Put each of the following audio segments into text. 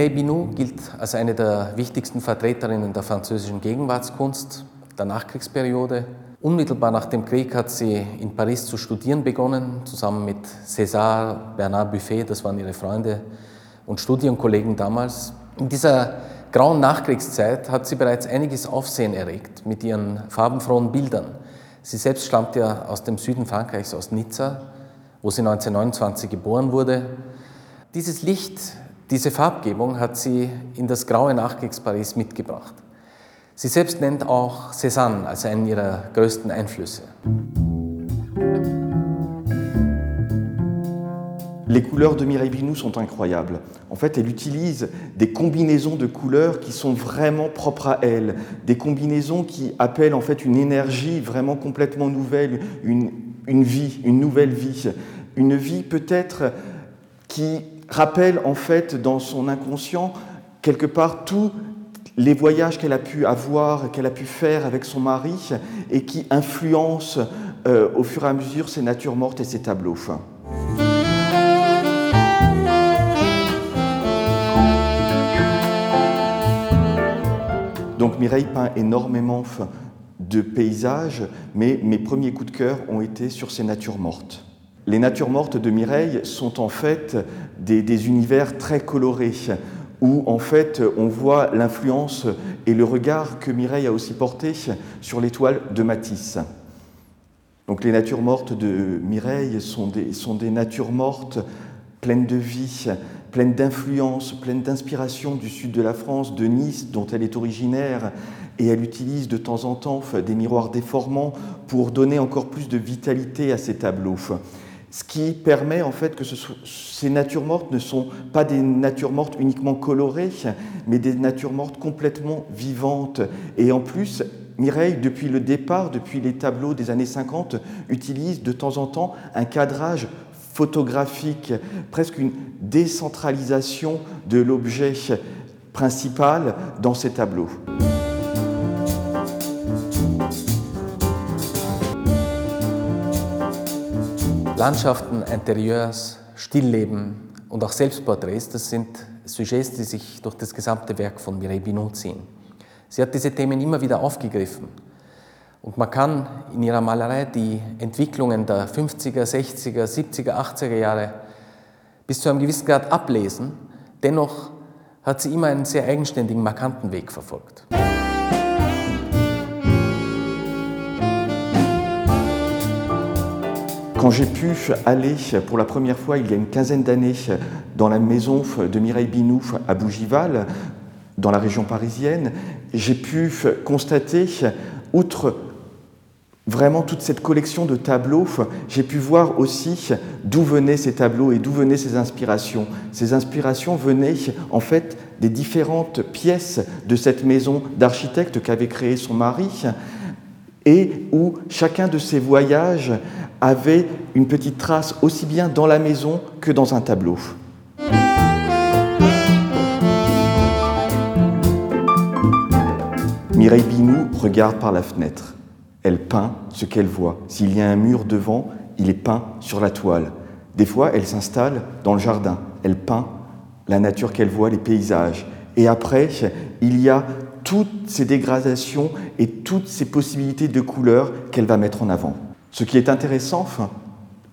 Mireille Binou gilt als eine der wichtigsten Vertreterinnen der französischen Gegenwartskunst der Nachkriegsperiode. Unmittelbar nach dem Krieg hat sie in Paris zu studieren begonnen, zusammen mit César, Bernard Buffet, das waren ihre Freunde und Studienkollegen damals. In dieser grauen Nachkriegszeit hat sie bereits einiges Aufsehen erregt mit ihren farbenfrohen Bildern. Sie selbst stammt ja aus dem Süden Frankreichs, aus Nizza, wo sie 1929 geboren wurde. Dieses Licht, diese Farbgebung hat sie in das graue Nachkriegsparis mitgebracht. Sie selbst nennt auch Cézanne als einen ihrer größten Einflüsse. Les couleurs de Mireille Binou sont incroyables. En fait, elle utilise des combinaisons de couleurs qui sont vraiment propres à elle, des combinaisons qui appellent en fait une énergie vraiment complètement nouvelle, une, une vie, une nouvelle vie, une vie peut-être qui rappelle en fait dans son inconscient quelque part tous les voyages qu'elle a pu avoir, qu'elle a pu faire avec son mari et qui influencent euh, au fur et à mesure ses natures mortes et ses tableaux. Donc Mireille peint énormément de paysages, mais mes premiers coups de cœur ont été sur ces natures mortes. Les natures mortes de Mireille sont en fait des, univers très colorés, où en fait on voit l'influence et le regard que Mireille a aussi porté sur l'étoile de Matisse. Donc les natures mortes de Mireille sont des, natures mortes pleines de vie, pleine d'influence, pleine d'inspiration du sud de la France, de Nice, dont elle est originaire, et elle utilise de temps en temps des miroirs déformants pour donner encore plus de vitalité à ses tableaux. Ce qui permet en fait que ces natures mortes ne sont pas des natures mortes uniquement colorées, mais des natures mortes complètement vivantes. Et en plus, Mireille, depuis le départ, depuis les tableaux des années 50, utilise de temps en temps un cadrage photographique, presque une décentralisation de l'objet principal dans ces tableaux. Landschaften, Interieurs, Stillleben und auch Selbstporträts, das sind Sujets, die sich durch das gesamte Werk von Mireille Binot ziehen. Sie hat diese Themen immer wieder aufgegriffen und man kann in ihrer Malerei die Entwicklungen der 50er, 60er, 70er, 80er Jahre bis zu einem gewissen Grad ablesen. Dennoch hat sie immer einen sehr eigenständigen, markanten Weg verfolgt. Quand j'ai pu aller pour la première fois il y a une quinzaine d'années dans la maison de Mireille Binou à Bougival, dans la région parisienne, j'ai pu constater, outre vraiment toute cette collection de tableaux, j'ai pu voir aussi d'où venaient ces tableaux et d'où venaient ces inspirations. Ces inspirations venaient en fait des différentes pièces de cette maison d'architecte qu'avait créée son mari et où chacun de ces voyages avait une petite trace aussi bien dans la maison que dans un tableau. Mireille Binou regarde par la fenêtre. Elle peint ce qu'elle voit. S'il y a un mur devant, il est peint sur la toile. Des fois, elle s'installe dans le jardin. Elle peint la nature qu'elle voit, les paysages. Et après, il y a toutes ces dégradations et toutes ces possibilités de couleurs qu'elle va mettre en avant. Ce qui est intéressant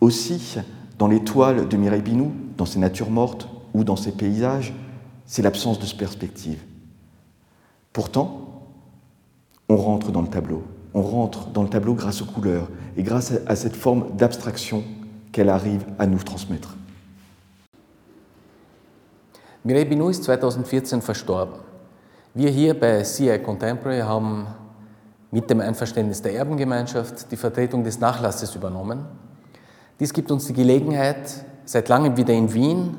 aussi dans les toiles de Mireille Binou, dans ses natures mortes ou dans ses paysages, c'est l'absence de perspective. Pourtant, on rentre dans le tableau on rentre dans le tableau grâce aux couleurs et grâce à cette forme d'abstraction qu'elle arrive à nous transmettre. Mireille Binou ist 2014 verstorben. Wir hier bei CI Contemporary haben mit dem Einverständnis der Erbengemeinschaft die Vertretung des Nachlasses übernommen. Dies gibt uns die Gelegenheit, seit langem wieder in Wien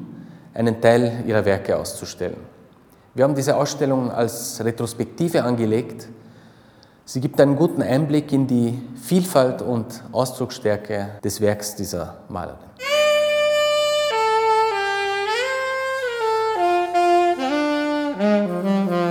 einen Teil ihrer Werke auszustellen. Wir haben diese Ausstellung als Retrospektive angelegt, Sie gibt einen guten Einblick in die Vielfalt und Ausdrucksstärke des Werks dieser Malerin. Musik